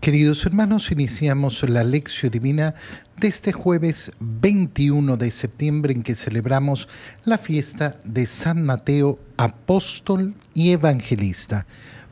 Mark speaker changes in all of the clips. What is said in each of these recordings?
Speaker 1: Queridos hermanos, iniciamos la lección divina de este jueves 21 de septiembre en que celebramos la fiesta de San Mateo, apóstol y evangelista.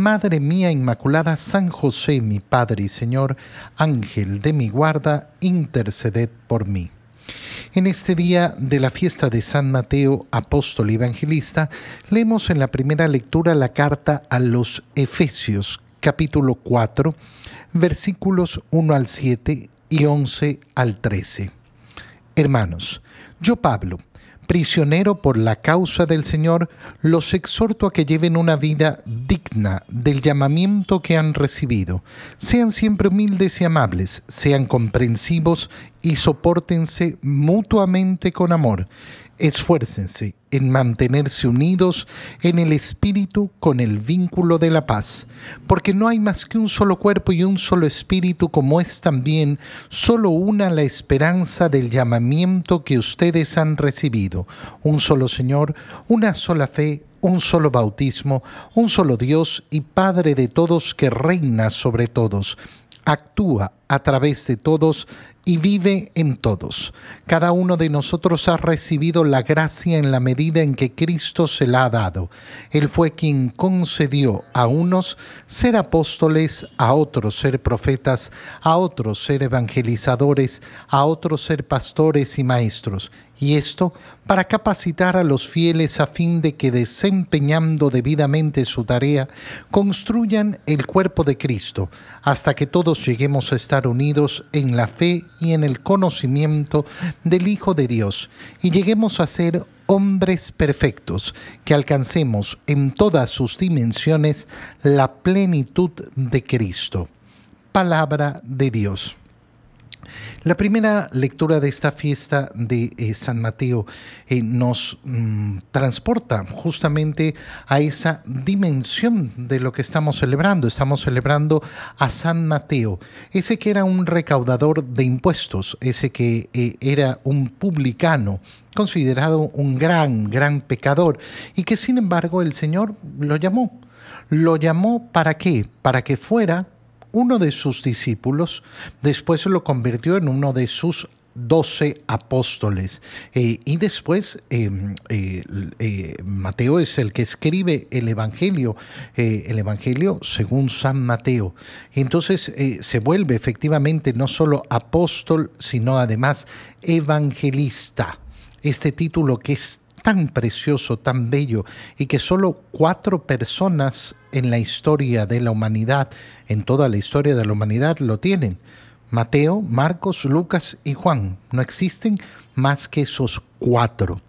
Speaker 1: Madre mía Inmaculada, San José, mi Padre y Señor, Ángel de mi guarda, interceded por mí. En este día de la fiesta de San Mateo, apóstol y evangelista, leemos en la primera lectura la carta a los Efesios, capítulo 4, versículos 1 al 7 y 11 al 13. Hermanos, yo Pablo, prisionero por la causa del Señor, los exhorto a que lleven una vida digna del llamamiento que han recibido. Sean siempre humildes y amables, sean comprensivos y soportense mutuamente con amor. Esfuércense en mantenerse unidos en el espíritu con el vínculo de la paz, porque no hay más que un solo cuerpo y un solo espíritu, como es también solo una la esperanza del llamamiento que ustedes han recibido, un solo Señor, una sola fe, un solo bautismo, un solo Dios y Padre de todos que reina sobre todos. Actúa a través de todos y vive en todos. Cada uno de nosotros ha recibido la gracia en la medida en que Cristo se la ha dado. Él fue quien concedió a unos ser apóstoles, a otros ser profetas, a otros ser evangelizadores, a otros ser pastores y maestros. Y esto para capacitar a los fieles a fin de que desempeñando debidamente su tarea, construyan el cuerpo de Cristo, hasta que todos lleguemos a estar unidos en la fe y en el conocimiento del Hijo de Dios y lleguemos a ser hombres perfectos, que alcancemos en todas sus dimensiones la plenitud de Cristo. Palabra de Dios. La primera lectura de esta fiesta de eh, San Mateo eh, nos mm, transporta justamente a esa dimensión de lo que estamos celebrando. Estamos celebrando a San Mateo, ese que era un recaudador de impuestos, ese que eh, era un publicano, considerado un gran, gran pecador, y que sin embargo el Señor lo llamó. ¿Lo llamó para qué? Para que fuera uno de sus discípulos, después lo convirtió en uno de sus doce apóstoles. Eh, y después eh, eh, Mateo es el que escribe el Evangelio, el Evangelio según San Mateo. Entonces se vuelve efectivamente no solo apóstol, sino además evangelista. Este título que es tan precioso, tan bello, y que solo cuatro personas en la historia de la humanidad, en toda la historia de la humanidad, lo tienen. Mateo, Marcos, Lucas y Juan. No existen más que esos cuatro.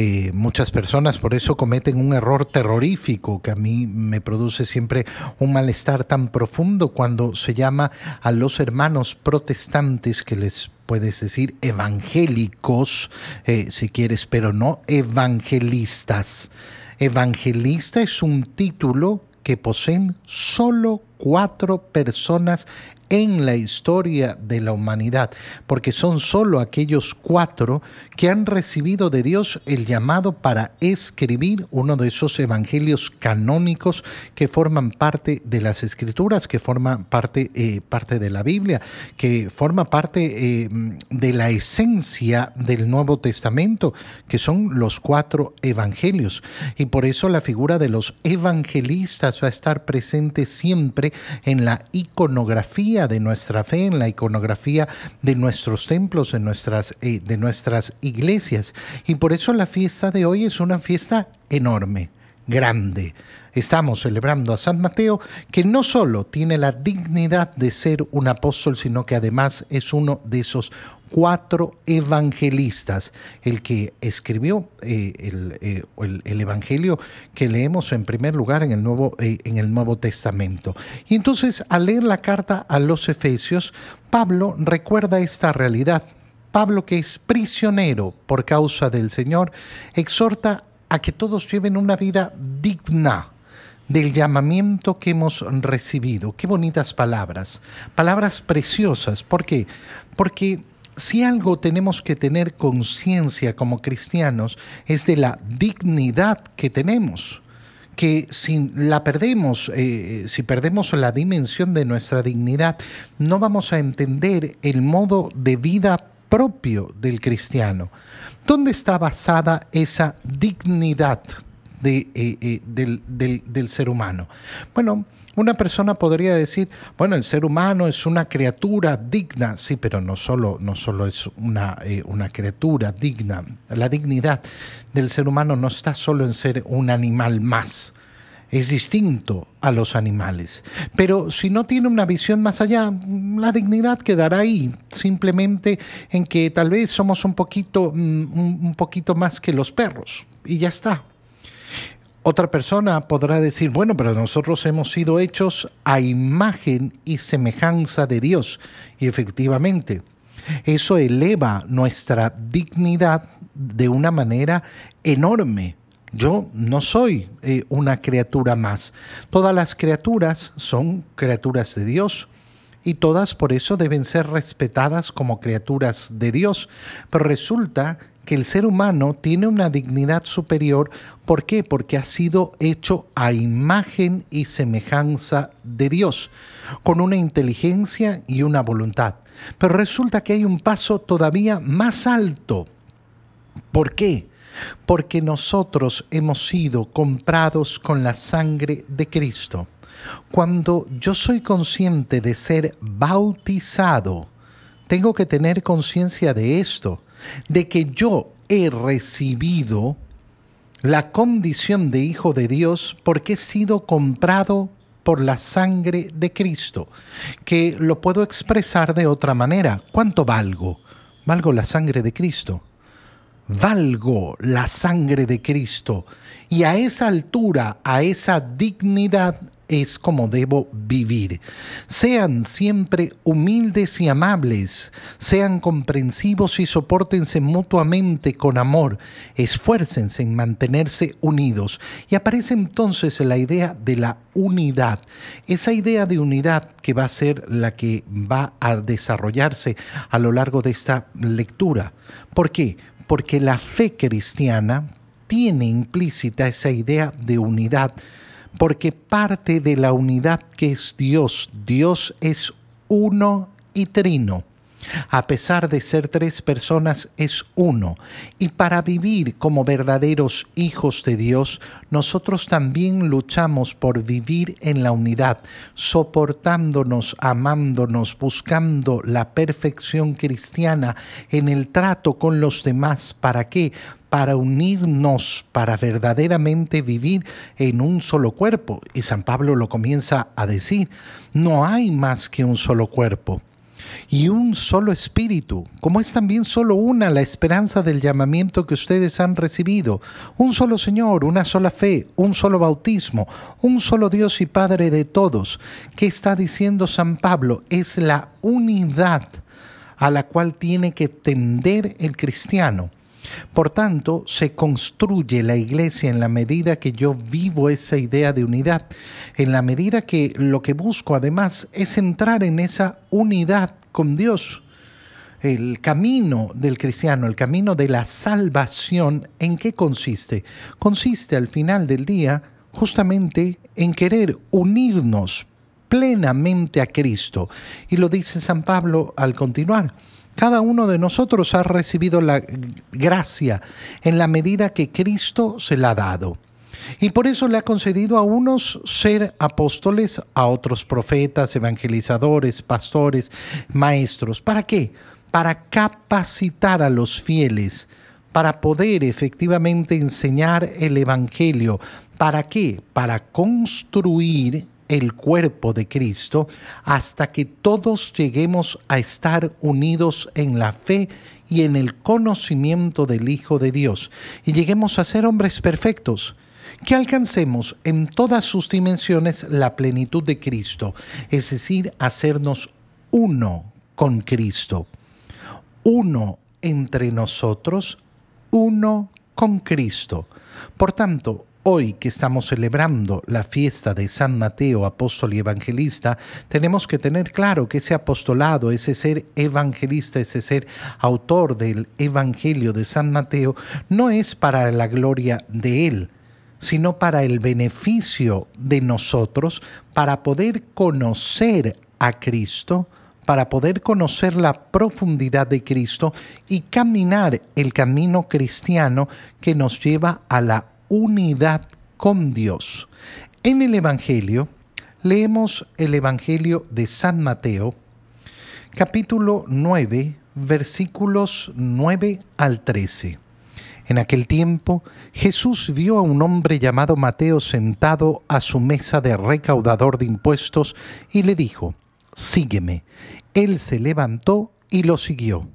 Speaker 1: Eh, muchas personas por eso cometen un error terrorífico que a mí me produce siempre un malestar tan profundo cuando se llama a los hermanos protestantes que les puedes decir evangélicos, eh, si quieres, pero no evangelistas. Evangelista es un título que poseen solo cuatro personas en la historia de la humanidad, porque son solo aquellos cuatro que han recibido de Dios el llamado para escribir uno de esos evangelios canónicos que forman parte de las escrituras, que forman parte, eh, parte de la Biblia, que forma parte eh, de la esencia del Nuevo Testamento, que son los cuatro evangelios. Y por eso la figura de los evangelistas va a estar presente siempre en la iconografía de nuestra fe, en la iconografía de nuestros templos, de nuestras, eh, de nuestras iglesias. Y por eso la fiesta de hoy es una fiesta enorme, grande. Estamos celebrando a San Mateo, que no solo tiene la dignidad de ser un apóstol, sino que además es uno de esos cuatro evangelistas, el que escribió eh, eh, el, evangelio que leemos en primer lugar en el, Nuevo, eh, en el Nuevo Testamento. Y entonces al leer la carta a los Efesios, Pablo recuerda esta realidad. Pablo, que es prisionero por causa del Señor, exhorta a que todos lleven una vida digna del llamamiento que hemos recibido. Qué bonitas palabras, palabras preciosas. ¿Por qué? Porque si algo tenemos que tener conciencia como cristianos es de la dignidad que tenemos que si la perdemos, eh, si perdemos la dimensión de nuestra dignidad, no vamos a entender el modo de vida propio del cristiano. ¿Dónde está basada esa dignidad eh, eh, del, ser humano? Bueno, una persona podría decir, bueno, el ser humano es una criatura digna, sí, pero no solo, no solo es una, eh, una criatura digna, la dignidad del ser humano no está solo en ser un animal más, es distinto a los animales. Pero si no tiene una visión más allá, la dignidad quedará ahí, simplemente en que tal vez somos un poquito, mm, un poquito más que los perros, y ya está. Otra persona podrá decir, bueno, pero nosotros hemos sido hechos a imagen y semejanza de Dios. Y efectivamente, eso eleva nuestra dignidad de una manera enorme. Yo no soy eh, una criatura más. Todas las criaturas son criaturas de Dios y todas por eso deben ser respetadas como criaturas de Dios. Pero resulta que el ser humano tiene una dignidad superior. ¿Por qué? Porque ha sido hecho a imagen y semejanza de Dios, con una inteligencia y una voluntad. Pero resulta que hay un paso todavía más alto. ¿Por qué? Porque nosotros hemos sido comprados con la sangre de Cristo. Cuando yo soy consciente de ser bautizado, tengo que tener conciencia de esto de que yo he recibido la condición de hijo de Dios porque he sido comprado por la sangre de Cristo, que lo puedo expresar de otra manera. ¿Cuánto valgo? Valgo la sangre de Cristo. Valgo la sangre de Cristo. Y a esa altura, a esa dignidad, es como debo vivir. Sean siempre humildes y amables, sean comprensivos y soportense mutuamente con amor, esfuércense en mantenerse unidos. Y aparece entonces la idea de la unidad, esa idea de unidad que va a ser la que va a desarrollarse a lo largo de esta lectura. ¿Por qué? Porque la fe cristiana tiene implícita esa idea de unidad porque parte de la unidad que es Dios. Dios es uno y trino. A pesar de ser tres personas, es uno. Y para vivir como verdaderos hijos de Dios, nosotros también luchamos por vivir en la unidad, soportándonos, amándonos, buscando la perfección cristiana en el trato con los demás. ¿Para qué? para unirnos, para verdaderamente vivir en un solo cuerpo. Y San Pablo lo comienza a decir, no hay más que un solo cuerpo y un solo espíritu, como es también solo una la esperanza del llamamiento que ustedes han recibido, un solo Señor, una sola fe, un solo bautismo, un solo Dios y Padre de todos. ¿Qué está diciendo San Pablo? Es la unidad a la cual tiene que tender el cristiano por tanto, se construye la iglesia en la medida que yo vivo esa idea de unidad, en la medida que lo que busco además es entrar en esa unidad con Dios. El camino del cristiano, el camino de la salvación, ¿en qué consiste? Consiste al final del día justamente en querer unirnos plenamente a Cristo. Y lo dice San Pablo al continuar. Cada uno de nosotros ha recibido la gracia en la medida que Cristo se la ha dado. Y por eso le ha concedido a unos ser apóstoles, a otros profetas, evangelizadores, pastores, maestros. ¿Para qué? Para capacitar a los fieles, para poder efectivamente enseñar el Evangelio. ¿Para qué? Para construir el cuerpo de Cristo hasta que todos lleguemos a estar unidos en la fe y en el conocimiento del Hijo de Dios y lleguemos a ser hombres perfectos que alcancemos en todas sus dimensiones la plenitud de Cristo, es decir, hacernos uno con Cristo, uno entre nosotros uno con Cristo. Por tanto, Hoy que estamos celebrando la fiesta de San Mateo, apóstol y evangelista, tenemos que tener claro que ese apostolado, ese ser evangelista, ese ser autor del Evangelio de San Mateo, no es para la gloria de él, sino para el beneficio de nosotros, para poder conocer a Cristo, para poder conocer la profundidad de Cristo y caminar el camino cristiano que nos lleva a la unidad con Dios. En el Evangelio, leemos el Evangelio de San Mateo, capítulo 9, versículos 9 al 13. En aquel tiempo, Jesús vio a un hombre llamado Mateo sentado a su mesa de recaudador de impuestos y le dijo, Sígueme. Él se levantó y lo siguió.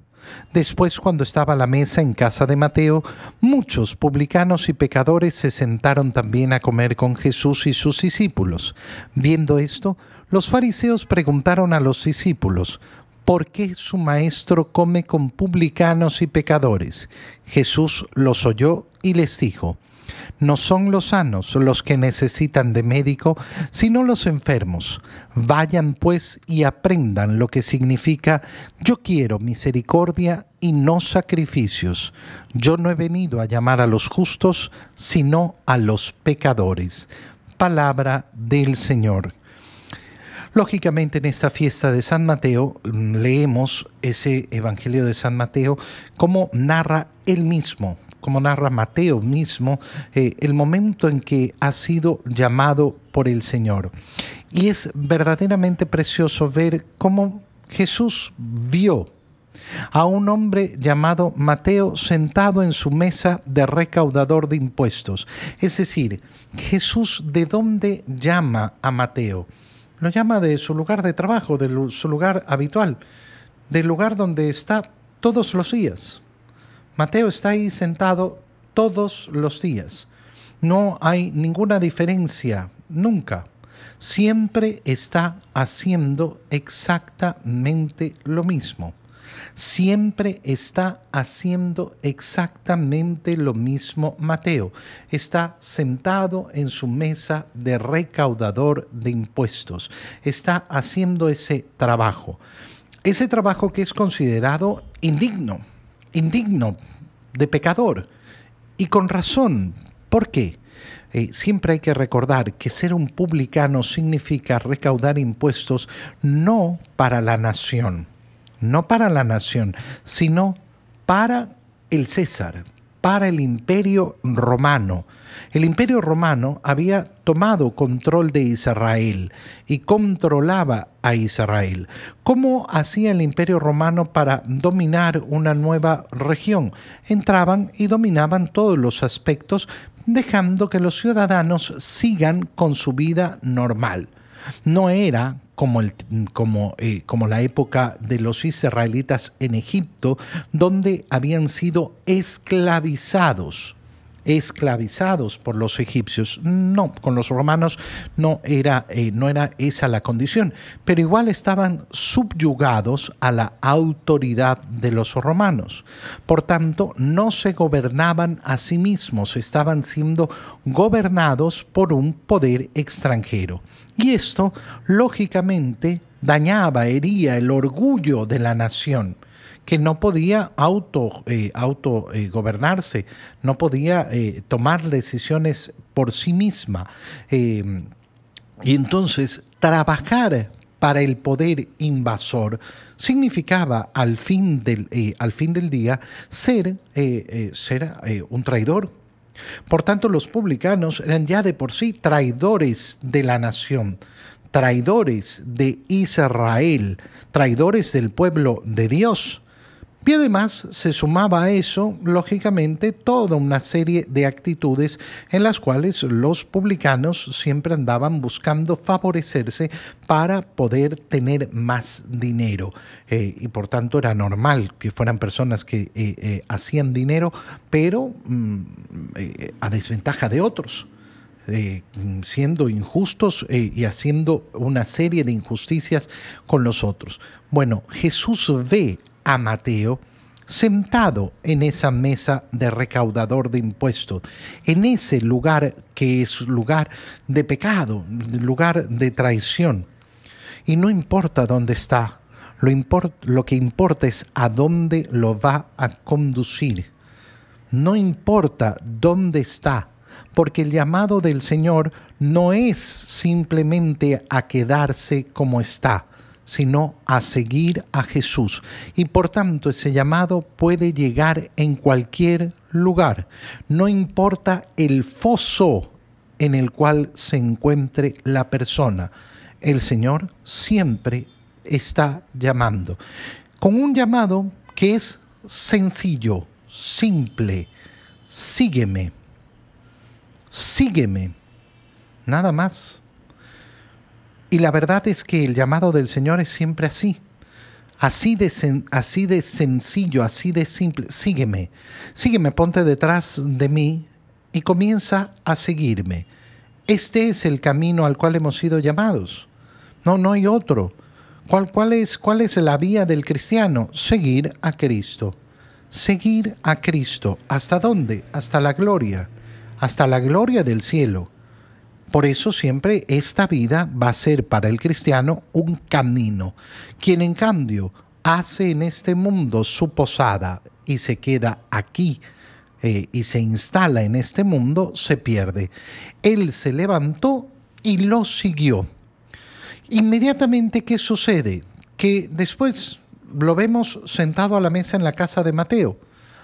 Speaker 1: Después, cuando estaba a la mesa en casa de Mateo, muchos publicanos y pecadores se sentaron también a comer con Jesús y sus discípulos. Viendo esto, los fariseos preguntaron a los discípulos, ¿por qué su maestro come con publicanos y pecadores? Jesús los oyó y les dijo, no son los sanos los que necesitan de médico, sino los enfermos. Vayan pues y aprendan lo que significa yo quiero misericordia y no sacrificios. Yo no he venido a llamar a los justos, sino a los pecadores. Palabra del Señor. Lógicamente en esta fiesta de San Mateo mm, leemos ese Evangelio de San Mateo como narra él mismo, como narra Mateo mismo, eh, el momento en que ha sido llamado por el Señor. Y es verdaderamente precioso ver cómo Jesús vio a un hombre llamado Mateo sentado en su mesa de recaudador de impuestos. Es decir, Jesús de dónde llama a Mateo? Lo llama de su lugar de trabajo, de su lugar habitual, del lugar donde está todos los días. Mateo está ahí sentado todos los días. No hay ninguna diferencia, nunca. Siempre está haciendo exactamente lo mismo. Siempre está haciendo exactamente lo mismo Mateo. Está sentado en su mesa de recaudador de impuestos. Está haciendo ese trabajo. Ese trabajo que es considerado indigno indigno, de pecador. Y con razón. ¿Por qué? Eh, siempre hay que recordar que ser un publicano significa recaudar impuestos no para la nación, no para la nación, sino para el César, para el imperio romano. El imperio romano había tomado control de Israel y controlaba a Israel. ¿Cómo hacía el imperio romano para dominar una nueva región? Entraban y dominaban todos los aspectos, dejando que los ciudadanos sigan con su vida normal. No era como, el, como, eh, como la época de los israelitas en Egipto, donde habían sido esclavizados esclavizados por los egipcios. No, con los romanos no era, eh, no era esa la condición, pero igual estaban subyugados a la autoridad de los romanos. Por tanto, no se gobernaban a sí mismos, estaban siendo gobernados por un poder extranjero. Y esto, lógicamente, dañaba, hería el orgullo de la nación que no podía auto, eh, auto eh, gobernarse, no podía eh, tomar decisiones por sí misma. y entonces trabajar para el poder invasor significaba al fin del, al fin del día ser, ser un traidor, por tanto, los publicanos eran ya de por sí traidores de la nación, traidores de Israel, traidores del pueblo de Dios. Y además se sumaba a eso, lógicamente, toda una serie de actitudes en las cuales los publicanos siempre andaban buscando favorecerse para poder tener más dinero. Eh, y por tanto era normal que fueran personas que eh, eh, hacían dinero, pero mm, a desventaja de otros. siendo injustos y haciendo una serie de injusticias con los otros. Bueno, Jesús ve a Mateo sentado en esa mesa de recaudador de impuestos, en ese lugar que es lugar de pecado, lugar de traición. Y no importa dónde está, lo, lo que importa es a dónde lo va a conducir. No importa dónde está, porque el llamado del Señor no es simplemente a quedarse como está, sino a seguir a Jesús. Y por tanto ese llamado puede llegar en cualquier lugar. No importa el foso en el cual se encuentre la persona. El Señor siempre está llamando. Con un llamado que es sencillo, simple. Sígueme. Sígueme. Nada más. Y la verdad es que el llamado del Señor es siempre así. Así de, así de sencillo, así de simple. Sígueme. Sígueme, ponte detrás de mí y comienza a seguirme. Este es el camino al cual hemos sido llamados. No, no hay otro. ¿Cuál, cuál, es, ¿Cuál es la vía del cristiano? Seguir a Cristo. Seguir a Cristo. ¿Hasta dónde? Hasta la gloria. Hasta la gloria del cielo. Por eso siempre esta vida va a ser para el cristiano un camino. Quien en cambio hace en este mundo su posada y se queda aquí eh, y se instala en este mundo, se pierde. Él se levantó y lo siguió. Inmediatamente, ¿qué sucede? Que después lo vemos sentado a la mesa en la casa de Mateo,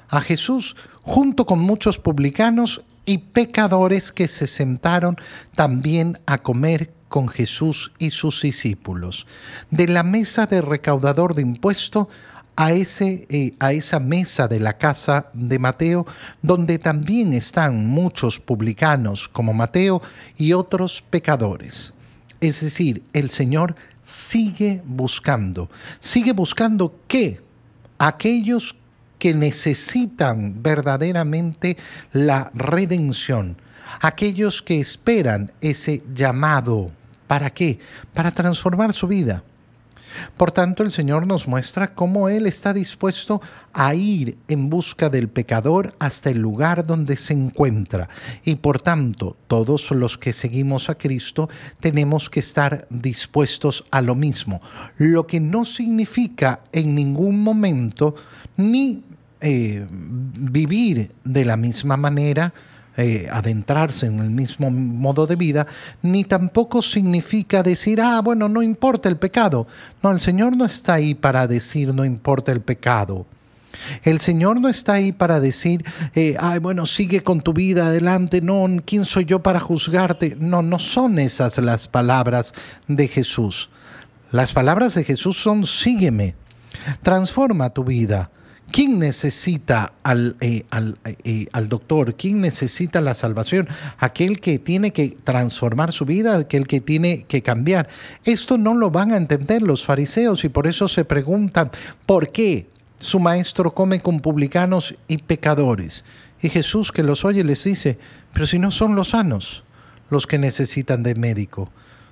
Speaker 1: a Jesús junto con muchos publicanos y pecadores que se sentaron también a comer con Jesús y sus discípulos. De la mesa de recaudador de impuestos a, ese, eh, a esa mesa de la casa de Mateo, donde también están muchos publicanos como Mateo y otros pecadores. Es decir, el Señor sigue buscando. ¿Sigue buscando qué? Aquellos que necesitan verdaderamente la redención, aquellos que esperan ese llamado. ¿Para qué? Para transformar su vida. Por tanto, el Señor nos muestra cómo Él está dispuesto a ir en busca del pecador hasta el lugar donde se encuentra. Y por tanto, todos los que seguimos a Cristo tenemos que estar dispuestos a lo mismo. Lo que no significa en ningún momento ni eh, vivir de la misma manera, eh, adentrarse en el mismo modo de vida, ni tampoco significa decir, ah, bueno, no importa el pecado. No, el Señor no está ahí para decir, no importa el pecado. El Señor no está ahí para decir, eh, ay, bueno, sigue con tu vida adelante, no, ¿quién soy yo para juzgarte? No, no son esas las palabras de Jesús. Las palabras de Jesús son, sígueme, transforma tu vida, ¿Quién necesita al, eh, eh, al, doctor? ¿Quién necesita la salvación? Aquel que tiene que transformar su vida, aquel que tiene que cambiar. Esto no lo van a entender los fariseos y por eso se preguntan, ¿por qué su maestro come con publicanos y pecadores? Y Jesús que los oye les dice, pero si no son los sanos los que necesitan de médico,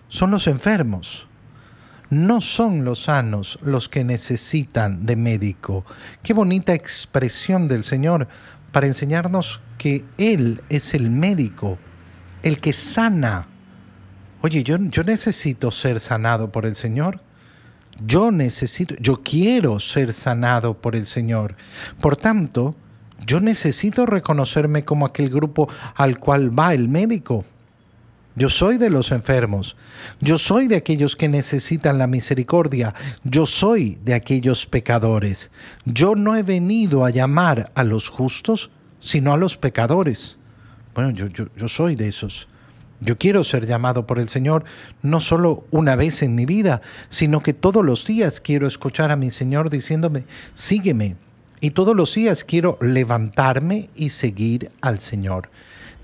Speaker 1: son los enfermos no son los sanos los que necesitan de médico. Qué bonita expresión del Señor para enseñarnos que Él es el médico, el que sana. Oye, yo, yo necesito ser sanado por el Señor. Yo necesito, yo quiero ser sanado por el Señor. Por tanto, yo necesito reconocerme como aquel grupo al cual va el médico. Yo soy de los enfermos. Yo soy de aquellos que necesitan la misericordia. Yo soy de aquellos pecadores. Yo no he venido a llamar a los justos, sino a los pecadores. Bueno, yo, yo, soy de esos. Yo quiero ser llamado por el Señor no solo una vez en mi vida, sino que todos los días quiero escuchar a mi Señor diciéndome, sígueme. Y todos los días quiero levantarme y seguir al Señor.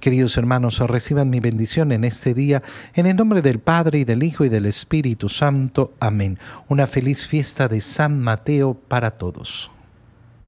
Speaker 1: Queridos hermanos, reciban mi bendición en este día, en el nombre del Padre y del Hijo y del Espíritu Santo. Amén. Una feliz fiesta de San Mateo para todos.